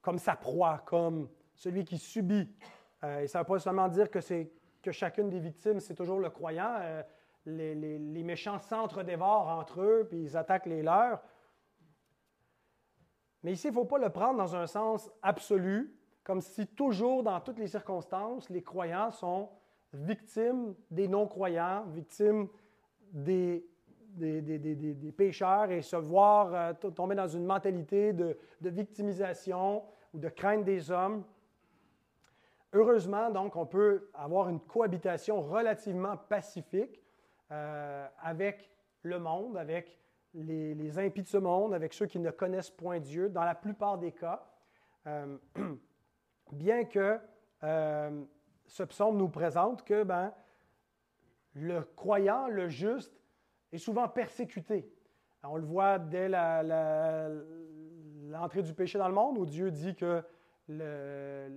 comme sa proie, comme celui qui subit. Euh, et ça ne veut pas seulement dire que chacune des victimes, c'est toujours le croyant. Euh, les, les, méchants s'entre-dévorent entre eux, puis ils attaquent les leurs. Mais ici, il ne faut pas le prendre dans un sens absolu, comme si toujours, dans toutes les circonstances, les croyants sont victimes des non-croyants, victimes des, pécheurs et se voir euh, tomber dans une mentalité de, victimisation ou de crainte des hommes. Heureusement, donc, on peut avoir une cohabitation relativement pacifique euh, avec le monde, avec les, les, impies de ce monde, avec ceux qui ne connaissent point Dieu, dans la plupart des cas. Euh, <clears throat> bien que euh, ce psaume nous présente que ben, le croyant, le juste, est souvent persécuté. on le voit dès l'entrée du péché dans le monde, où Dieu dit que la,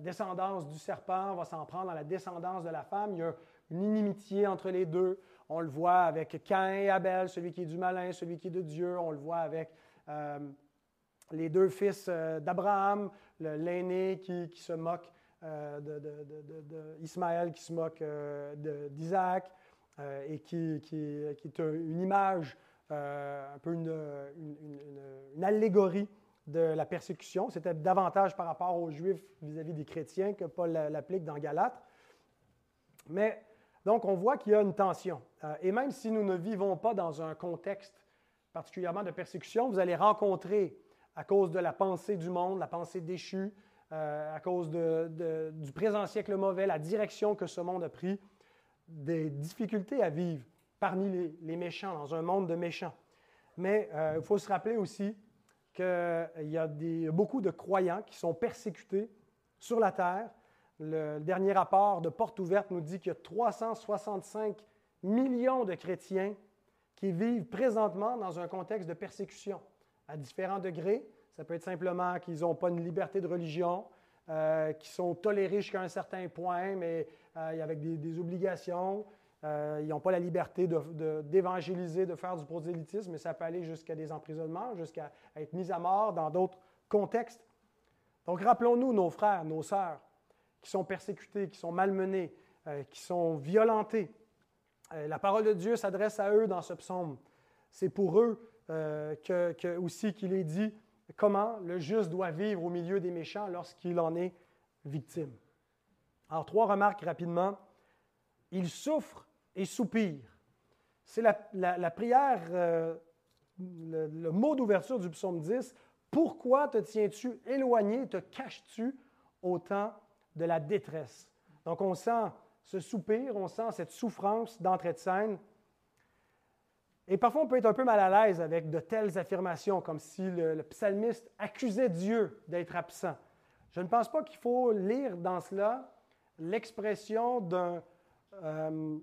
descendance du serpent va s'en prendre dans la descendance de la femme. Il y a une inimitié entre les deux. On le voit avec Cain et Abel, celui qui est du malin, celui qui est de Dieu. On le voit avec euh, les deux fils euh, d'Abraham, l'aîné qui, se moque euh, d'Ismaël, qui se moque d'Isaac, et qui, est une image, un peu une, allégorie de la persécution. C'était davantage par rapport aux Juifs vis-à-vis des chrétiens que Paul l'applique dans Galate. Mais donc, on voit qu'il y a une tension. Euh, et même si nous ne vivons pas dans un contexte particulièrement de persécution, vous allez rencontrer, à cause de la pensée du monde, la pensée déchue, euh, à cause du présent siècle mauvais, la direction que ce monde a pris, des difficultés à vivre parmi les, méchants, dans un monde de méchants. Mais euh, il faut se rappeler aussi qu'il y a beaucoup de croyants qui sont persécutés sur la terre. Le dernier rapport de Porte ouverte nous dit qu'il y a 365 millions de chrétiens qui vivent présentement dans un contexte de persécution à différents degrés. Ça peut être simplement qu'ils n'ont pas une liberté de religion, euh, qu'ils sont tolérés jusqu'à un certain point, mais euh, avec des obligations. Euh, ils n'ont pas la liberté d'évangéliser, de, faire du prosélytisme, mais ça peut aller jusqu'à des emprisonnements, jusqu'à être mis à mort dans d'autres contextes. Donc rappelons-nous nos frères, nos sœurs, qui sont persécutés, qui sont malmenés, qui sont violentés. La parole de Dieu s'adresse à eux dans ce psaume. C'est pour eux que, aussi qu'il est dit comment le juste doit vivre au milieu des méchants lorsqu'il en est victime. Alors, trois remarques rapidement. Il souffre et soupire. C'est la, prière, euh, le, mot d'ouverture du psaume 10. Pourquoi te tiens-tu éloigné, te caches-tu au temps de la détresse? Donc on sent ce soupir, on sent cette souffrance d'entrée de scène. Et parfois, on peut être un peu mal à l'aise avec de telles affirmations, comme si le, psalmiste accusait Dieu d'être absent. Je ne pense pas qu'il faut lire dans cela l'expression euh,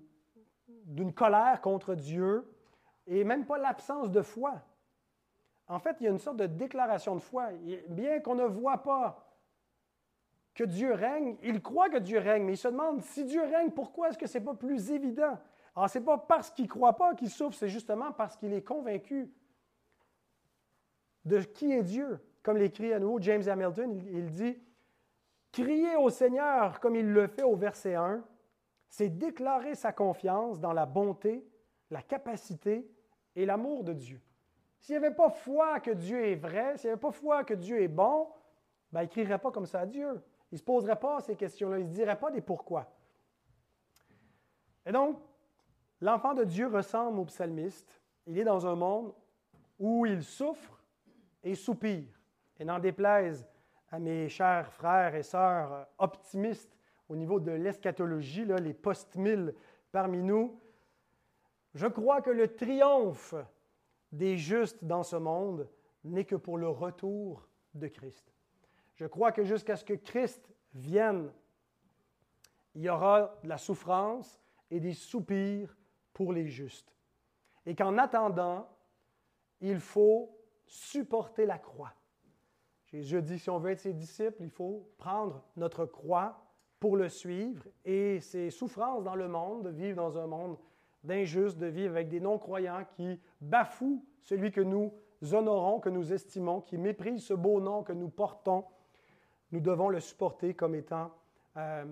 d'une colère contre Dieu et même pas l'absence de foi. En fait, il y a une sorte de déclaration de foi. Bien qu'on ne voit pas que Dieu règne, il croit que Dieu règne, mais il se demande si Dieu règne, pourquoi est-ce que ce n'est pas plus évident? Alors, ce n'est pas parce qu'il ne croit pas qu'il souffre, c'est justement parce qu'il est convaincu de qui est Dieu. Comme l'écrit à nouveau James Hamilton, il dit Criez au Seigneur comme il le fait au verset 1 c'est déclarer sa confiance dans la bonté, la capacité et l'amour de Dieu. S'il n'y avait pas foi que Dieu est vrai, s'il n'y avait pas foi que Dieu est bon, ben, il ne crierait pas comme ça à Dieu. Il ne se poserait pas ces questions-là, il ne se dirait pas des pourquoi. Et donc, l'enfant de Dieu ressemble au psalmiste. Il est dans un monde où il souffre et soupire. Et n'en déplaise à mes chers frères et sœurs optimistes au niveau de l'eschatologie, les post-mille parmi nous, je crois que le triomphe des justes dans ce monde n'est que pour le retour de Christ. Je crois que jusqu'à ce que Christ vienne, il y aura de la souffrance et des soupirs pour les justes. Et qu'en attendant, il faut supporter la croix. Jésus dit, si on veut être ses disciples, il faut prendre notre croix pour le suivre et ses souffrances dans le monde, de vivre dans un monde d'injustes, de vivre avec des non-croyants qui bafouent celui que nous honorons, que nous estimons, qui méprisent ce beau nom que nous portons, nous devons le supporter comme étant euh,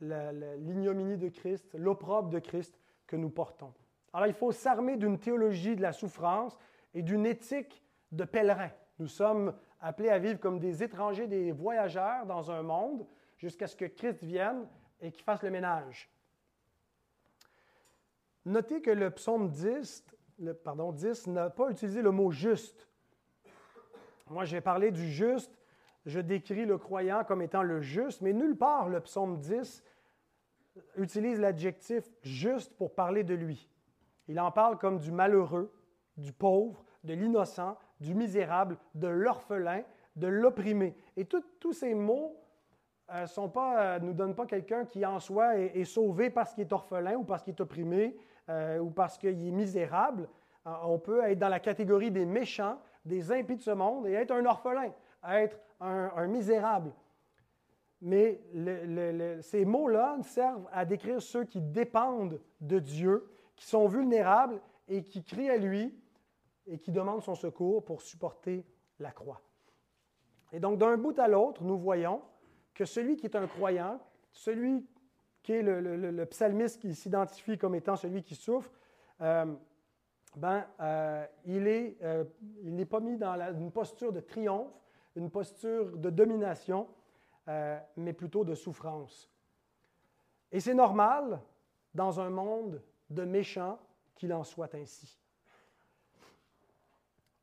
l'ignominie de Christ, l'opprobre de Christ que nous portons. Alors il faut s'armer d'une théologie de la souffrance et d'une éthique de pèlerin. Nous sommes appelés à vivre comme des étrangers, des voyageurs dans un monde jusqu'à ce que Christ vienne et qu'il fasse le ménage. Notez que le psaume 10, pardon, 10 n'a pas utilisé le mot juste. Moi, j'ai parlé du juste, je décris le croyant comme étant le juste, mais nulle part le psaume 10 utilise l'adjectif juste pour parler de lui. Il en parle comme du malheureux, du pauvre, de l'innocent, du misérable, de l'orphelin, de l'opprimé. Et tous ces mots ne euh, euh, nous donnent pas quelqu'un qui en soi est, sauvé parce qu'il est orphelin ou parce qu'il est opprimé euh, ou parce qu'il est misérable. on peut être dans la catégorie des méchants, des impies de ce monde et être un orphelin, être un, misérable. Mais ces mots-là servent à décrire ceux qui dépendent de Dieu, qui sont vulnérables et qui crient à lui et qui demandent son secours pour supporter la croix. Et donc, d'un bout à l'autre, nous voyons que celui qui est un croyant, celui qui est le, psalmiste qui s'identifie comme étant celui qui souffre, euh, ben, euh, il n'est euh, pas mis dans une posture de triomphe, une posture de domination, mais plutôt de souffrance. Et c'est normal dans un monde de méchants qu'il en soit ainsi.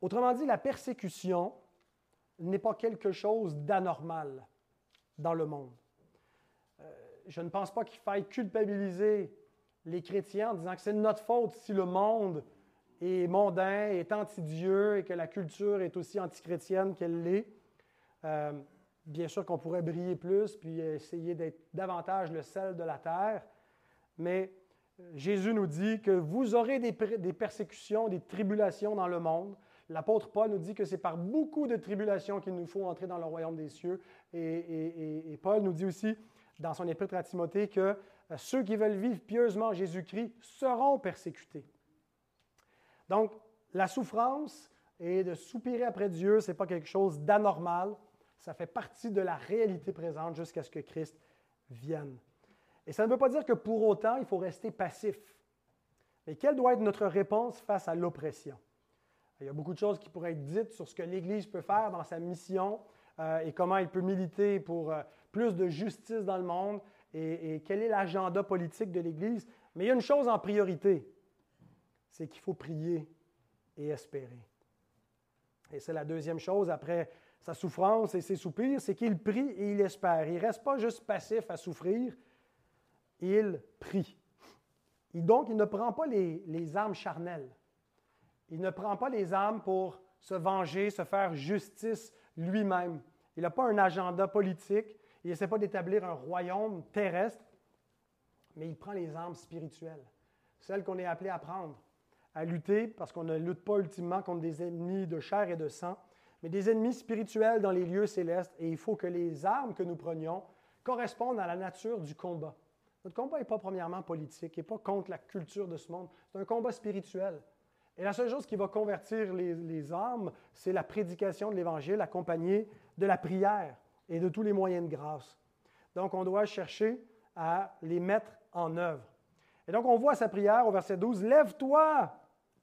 Autrement dit, la persécution n'est pas quelque chose d'anormal dans le monde. Euh, je ne pense pas qu'il faille culpabiliser les chrétiens en disant que c'est notre faute si le monde est mondain, est anti-Dieu et que la culture est aussi antichrétienne qu'elle l'est. Euh, bien sûr qu'on pourrait briller plus puis essayer d'être davantage le sel de la terre, mais euh, Jésus nous dit que vous aurez des, persécutions, des tribulations dans le monde. L'apôtre Paul nous dit que c'est par beaucoup de tribulations qu'il nous faut entrer dans le royaume des cieux. Et, Paul nous dit aussi dans son épître à Timothée que euh, ceux qui veulent vivre pieusement Jésus-Christ seront persécutés. Donc, la souffrance et de soupirer après Dieu, ce n'est pas quelque chose d'anormal. Ça fait partie de la réalité présente jusqu'à ce que Christ vienne. Et ça ne veut pas dire que pour autant, il faut rester passif. Mais quelle doit être notre réponse face à l'oppression? Il y a beaucoup de choses qui pourraient être dites sur ce que l'Église peut faire dans sa mission euh, et comment elle peut militer pour euh, plus de justice dans le monde et, quel est l'agenda politique de l'Église. Mais il y a une chose en priorité, c'est qu'il faut prier et espérer. Et c'est la deuxième chose après sa souffrance et ses soupirs, c'est qu'il prie et il espère. Il ne reste pas juste passif à souffrir, il prie. Et donc, il ne prend pas les, les armes charnelles. Il ne prend pas les armes pour se venger, se faire justice lui-même. Il n'a pas un agenda politique. Il n'essaie pas d'établir un royaume terrestre, mais il prend les armes spirituelles, celles qu'on est appelé à prendre, à lutter, parce qu'on ne lutte pas ultimement contre des ennemis de chair et de sang, mais des ennemis spirituels dans les lieux célestes. Et il faut que les armes que nous prenions correspondent à la nature du combat. Notre combat n'est pas premièrement politique, n'est pas contre la culture de ce monde. C'est un combat spirituel. Et la seule chose qui va convertir les, âmes, c'est la prédication de l'Évangile accompagnée de la prière et de tous les moyens de grâce. Donc, on doit chercher à les mettre en œuvre. Et donc, on voit sa prière au verset 12, Lève-toi,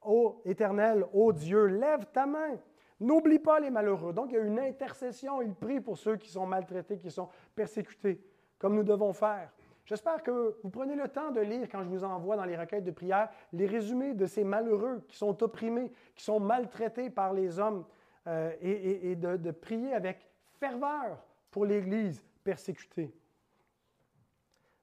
ô Éternel, ô Dieu, lève ta main. N'oublie pas les malheureux. Donc, il y a une intercession. Il prie pour ceux qui sont maltraités, qui sont persécutés, comme nous devons faire. J'espère que vous prenez le temps de lire, quand je vous envoie dans les requêtes de prière, les résumés de ces malheureux qui sont opprimés, qui sont maltraités par les hommes, euh, et, de, prier avec ferveur pour l'Église persécutée.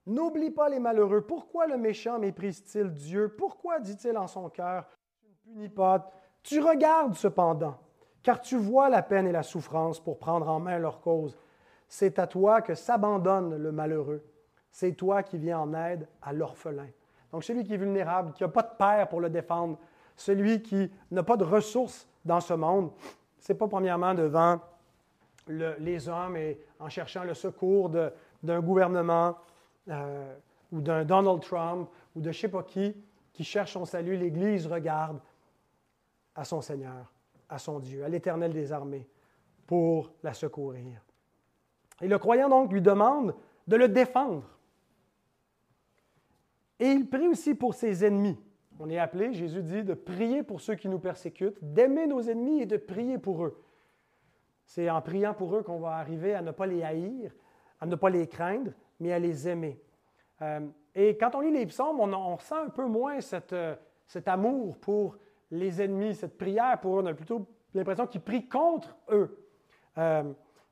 N'oublie pas les malheureux. Pourquoi le méchant méprise-t-il Dieu? Pourquoi dit-il en son cœur, tu ne punis pas? Tu regardes cependant, car tu vois la peine et la souffrance pour prendre en main leur cause. C'est à toi que s'abandonne le malheureux c'est toi qui viens en aide à l'orphelin. Donc celui qui est vulnérable, qui n'a pas de père pour le défendre, celui qui n'a pas de ressources dans ce monde, ce n'est pas premièrement devant les hommes et en cherchant le secours d'un gouvernement euh, ou d'un Donald Trump ou de je ne sais pas qui qui cherche son salut. L'Église regarde à son Seigneur, à son Dieu, à l'Éternel des armées pour la secourir. Et le croyant donc lui demande de le défendre Et il prie aussi pour ses ennemis. On est appelé, Jésus dit, de prier pour ceux qui nous persécutent, d'aimer nos ennemis et de prier pour eux. C'est en priant pour eux qu'on va arriver à ne pas les haïr, à ne pas les craindre, mais à les aimer. Euh, et quand on lit les psaumes, on, ressent un peu moins euh, cet amour pour les ennemis, cette prière pour eux. On a plutôt l'impression qu'ils prient contre eux, euh,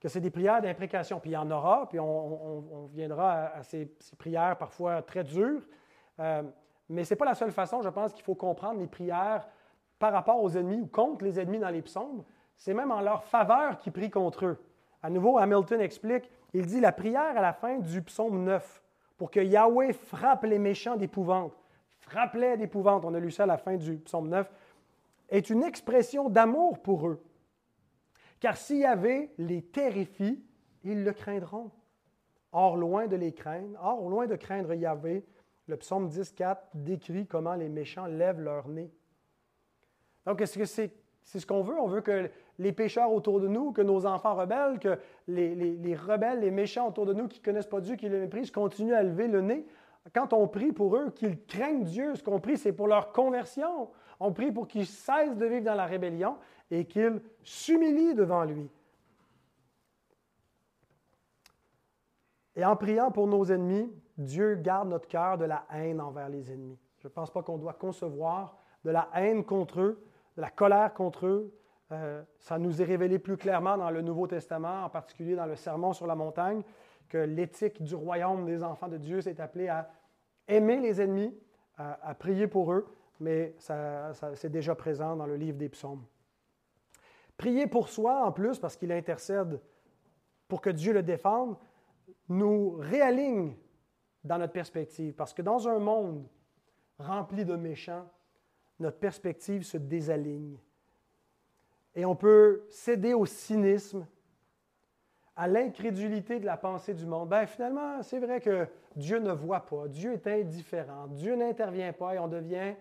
que c'est des prières d'imprécation. Puis il y en aura, puis on, viendra à, ces, prières parfois très dures. mais ce n'est pas la seule façon, je pense, qu'il faut comprendre les prières par rapport aux ennemis ou contre les ennemis dans les psaumes. C'est même en leur faveur qu'ils prient contre eux. À nouveau, Hamilton explique, il dit la prière à la fin du psaume 9 pour que Yahweh frappe les méchants d'épouvante. Frappe-les d'épouvante, on a lu ça à la fin du psaume 9, est une expression d'amour pour eux. Car si Yahweh les terrifie, ils le craindront. Or, loin de les craindre, or, loin de craindre Yahvé, le psaume 10.4 décrit comment les méchants lèvent leur nez. Donc, est-ce que c'est c'est ce qu'on veut? On veut que les pécheurs autour de nous, que nos enfants rebelles, que les, rebelles, les méchants autour de nous qui ne connaissent pas Dieu, qui le méprisent, continuent à lever le nez. Quand on prie pour eux, qu'ils craignent Dieu, ce qu'on prie, c'est pour leur conversion. On prie pour qu'ils cessent de vivre dans la rébellion et qu'ils s'humilient devant lui. Et en priant pour nos ennemis, Dieu garde notre cœur de la haine envers les ennemis. Je ne pense pas qu'on doit concevoir de la haine contre eux, de la colère contre eux. Euh, ça nous est révélé plus clairement dans le Nouveau Testament, en particulier dans le Sermon sur la montagne, que l'éthique du royaume des enfants de Dieu s'est appelée à aimer les ennemis, à, prier pour eux, mais ça, c'est déjà présent dans le livre des psaumes. Prier pour soi, en plus, parce qu'il intercède pour que Dieu le défende, nous réaligne dans notre perspective, parce que dans un monde rempli de méchants, notre perspective se désaligne. Et on peut céder au cynisme, à l'incrédulité de la pensée du monde. Ben, finalement, c'est vrai que Dieu ne voit pas, Dieu est indifférent, Dieu n'intervient pas et on devient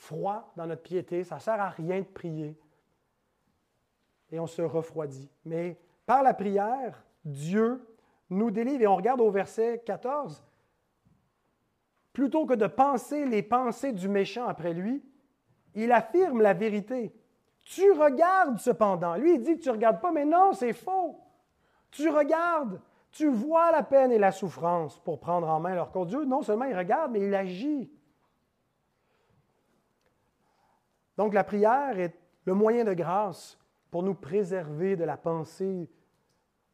froid dans notre piété. Ça ne sert à rien de prier. Et on se refroidit. Mais par la prière, Dieu nous délivre. Et on regarde au verset 14. Plutôt que de penser les pensées du méchant après lui, il affirme la vérité. Tu regardes cependant. Lui, il dit tu ne regardes pas, mais non, c'est faux. Tu regardes, tu vois la peine et la souffrance pour prendre en main leur corps. Dieu, non seulement il regarde, mais il agit. Donc la prière est le moyen de grâce pour nous préserver de la pensée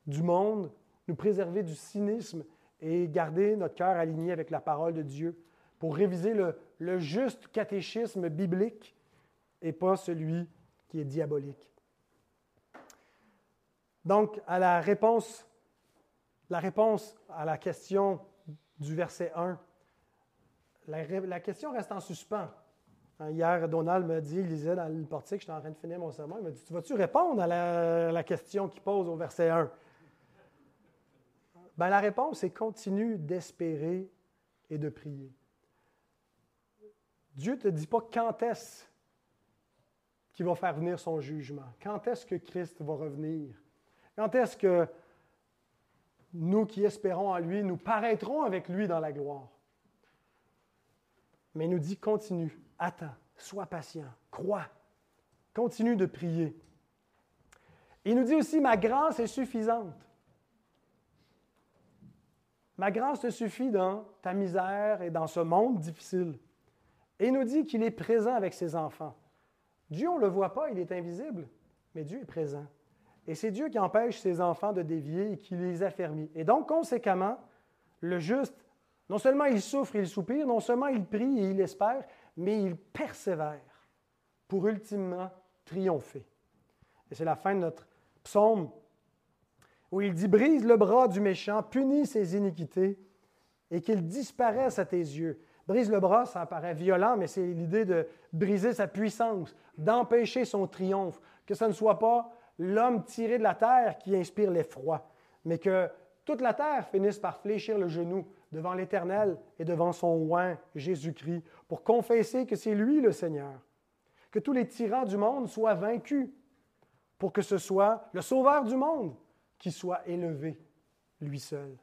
du monde, nous préserver du cynisme et garder notre cœur aligné avec la parole de Dieu pour réviser le, juste catéchisme biblique et pas celui qui est diabolique. Donc, à la réponse, la réponse à la question du verset 1, la, question reste en suspens. Hein, hier, Donald me dit, il lisait dans le portique, j'étais en train de finir mon sermon, il m'a dit, tu vas-tu répondre à la, question qu'il pose au verset 1? Ben, la réponse est continue d'espérer et de prier. Dieu ne te dit pas quand est-ce qu'il va faire venir son jugement, quand est-ce que Christ va revenir, quand est-ce que nous qui espérons en lui, nous paraîtrons avec lui dans la gloire? Mais il nous dit continue, attends, sois patient, crois, continue de prier. Il nous dit aussi, ma grâce est suffisante. Ma grâce te suffit dans ta misère et dans ce monde difficile. Et il nous dit qu'il est présent avec ses enfants. Dieu, on ne le voit pas, il est invisible, mais Dieu est présent. Et c'est Dieu qui empêche ses enfants de dévier et qui les affermit. Et donc, conséquemment, le juste, non seulement il souffre, il soupire, non seulement il prie et il espère, mais il persévère pour ultimement triompher. Et c'est la fin de notre psaume où il dit Brise le bras du méchant, punis ses iniquités, et qu'il disparaisse à tes yeux. Brise le bras, ça paraît violent, mais c'est l'idée de briser sa puissance, d'empêcher son triomphe, que ce ne soit pas l'homme tiré de la terre qui inspire l'effroi, mais que toute la terre finisse par fléchir le genou devant l'Éternel et devant son oint, Jésus-Christ, pour confesser que c'est lui le Seigneur. Que tous les tyrans du monde soient vaincus, pour que ce soit le Sauveur du monde qui soit élevé, lui seul.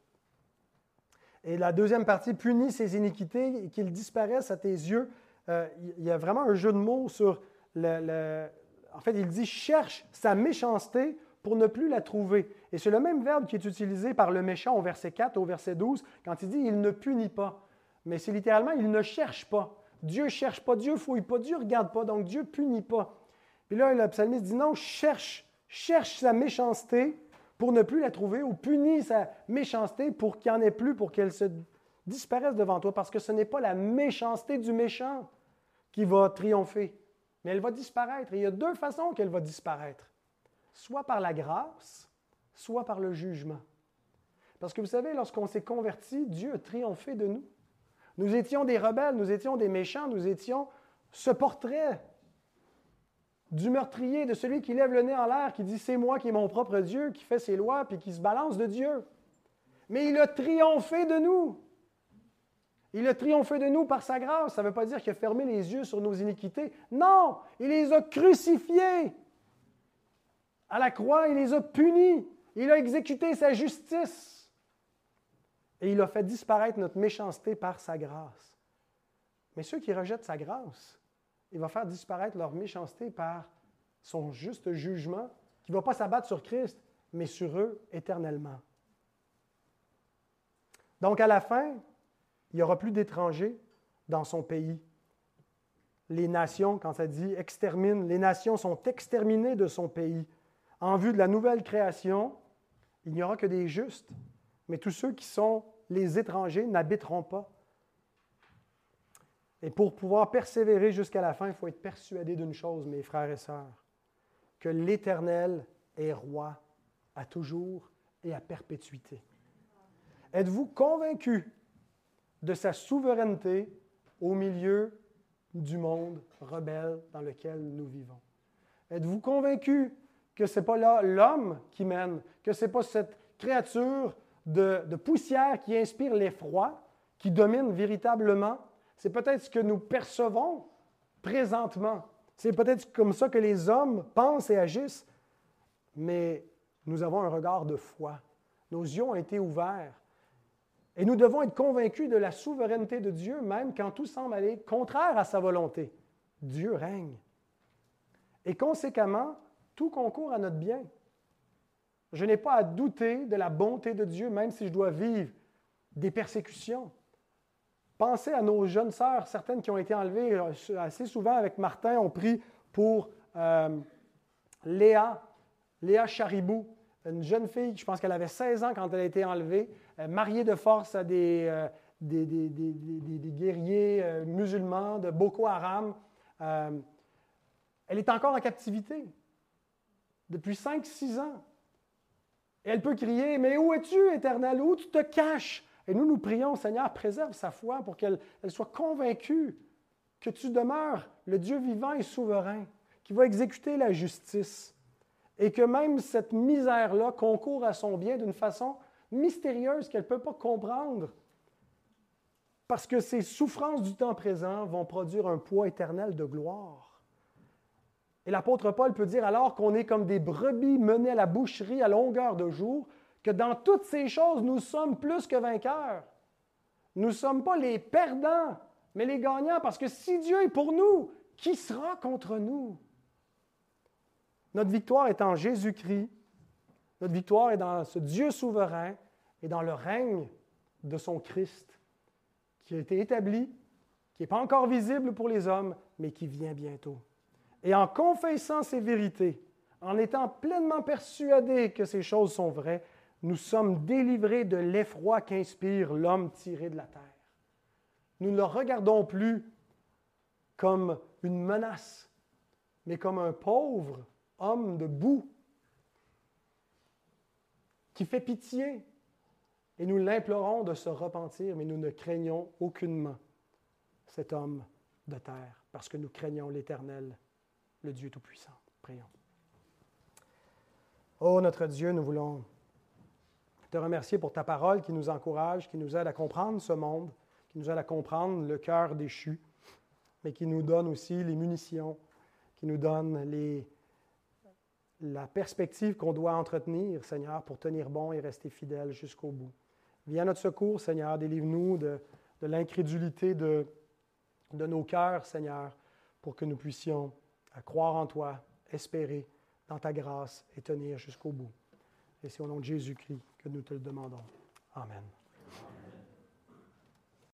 Et la deuxième partie, punit ses iniquités et qu'il disparaisse à tes yeux. Euh, il y a vraiment un jeu de mots sur le, En fait, il dit cherche sa méchanceté pour ne plus la trouver. Et c'est le même verbe qui est utilisé par le méchant au verset 4, au verset 12, quand il dit il ne punit pas. Mais c'est littéralement il ne cherche pas. Dieu cherche pas, Dieu fouille pas, Dieu regarde pas, donc Dieu punit pas. Puis là, le psalmiste dit non, cherche, cherche sa méchanceté pour ne plus la trouver, ou punis sa méchanceté pour qu'il n'y en ait plus, pour qu'elle se disparaisse devant toi, parce que ce n'est pas la méchanceté du méchant qui va triompher, mais elle va disparaître. Il y a deux façons qu'elle va disparaître, soit par la grâce, soit par le jugement. Parce que vous savez, lorsqu'on s'est converti, Dieu a triomphé de nous. Nous étions des rebelles, nous étions des méchants, nous étions ce portrait du meurtrier, de celui qui lève le nez en l'air, qui dit c'est moi qui est mon propre Dieu, qui fait ses lois, puis qui se balance de Dieu. Mais il a triomphé de nous. Il a triomphé de nous par sa grâce. Ça ne veut pas dire qu'il a fermé les yeux sur nos iniquités. Non, il les a crucifiés. À la croix, il les a punis. Il a exécuté sa justice. Et il a fait disparaître notre méchanceté par sa grâce. Mais ceux qui rejettent sa grâce, il va faire disparaître leur méchanceté par son juste jugement, qui ne va pas s'abattre sur Christ, mais sur eux éternellement. Donc à la fin, il n'y aura plus d'étrangers dans son pays. Les nations, quand ça dit extermine, les nations sont exterminées de son pays. En vue de la nouvelle création, il n'y aura que des justes, mais tous ceux qui sont les étrangers n'habiteront pas et pour pouvoir persévérer jusqu'à la fin, il faut être persuadé d'une chose, mes frères et sœurs, que l'Éternel est roi à toujours et à perpétuité. Êtes-vous convaincu de sa souveraineté au milieu du monde rebelle dans lequel nous vivons? Êtes-vous convaincu que ce n'est pas là l'homme qui mène, que ce n'est pas cette créature de, de poussière qui inspire l'effroi, qui domine véritablement, c'est peut-être ce que nous percevons présentement. C'est peut-être comme ça que les hommes pensent et agissent, mais nous avons un regard de foi. Nos yeux ont été ouverts. Et nous devons être convaincus de la souveraineté de Dieu, même quand tout semble aller contraire à sa volonté. Dieu règne. Et conséquemment, tout concourt à notre bien. Je n'ai pas à douter de la bonté de Dieu, même si je dois vivre des persécutions. Pensez à nos jeunes sœurs, certaines qui ont été enlevées euh, assez souvent avec Martin, ont pris pour euh, Léa, Léa Charibou, une jeune fille, je pense qu'elle avait 16 ans quand elle a été enlevée, euh, mariée de force à des, guerriers musulmans de Boko Haram. elle est encore en captivité depuis 5-6 ans. Et elle peut crier, mais où es-tu, Éternel? Où tu te caches? Et nous, nous prions, Seigneur, préserve sa foi pour qu'elle soit convaincue que tu demeures le Dieu vivant et souverain, qui va exécuter la justice, et que même cette misère-là concourt à son bien d'une façon mystérieuse qu'elle ne peut pas comprendre, parce que ces souffrances du temps présent vont produire un poids éternel de gloire. Et l'apôtre Paul peut dire alors qu'on est comme des brebis menées à la boucherie à longueur de jour, que dans toutes ces choses, nous sommes plus que vainqueurs. Nous ne sommes pas les perdants, mais les gagnants, parce que si Dieu est pour nous, qui sera contre nous? Notre victoire est en Jésus-Christ. Notre victoire est dans ce Dieu souverain et dans le règne de son Christ, qui a été établi, qui n'est pas encore visible pour les hommes, mais qui vient bientôt. Et en confessant ces vérités, en étant pleinement persuadés que ces choses sont vraies, nous sommes délivrés de l'effroi qu'inspire l'homme tiré de la terre. Nous ne le regardons plus comme une menace, mais comme un pauvre homme de boue qui fait pitié. Et nous l'implorons de se repentir, mais nous ne craignons aucunement cet homme de terre, parce que nous craignons l'Éternel, le Dieu Tout-Puissant. Prions. Ô notre Dieu, nous voulons te remercier pour ta parole qui nous encourage, qui nous aide à comprendre ce monde, qui nous aide à comprendre le cœur déchu, mais qui nous donne aussi les munitions, qui nous donne la perspective qu'on doit entretenir, Seigneur, pour tenir bon et rester fidèle jusqu'au bout. Viens à notre secours, Seigneur. Délivre-nous de, de l'incrédulité de, de nos cœurs, Seigneur, pour que nous puissions croire en toi, espérer dans ta grâce et tenir jusqu'au bout. Et c'est au nom de Jésus-Christ que nous te le demandons. Amen.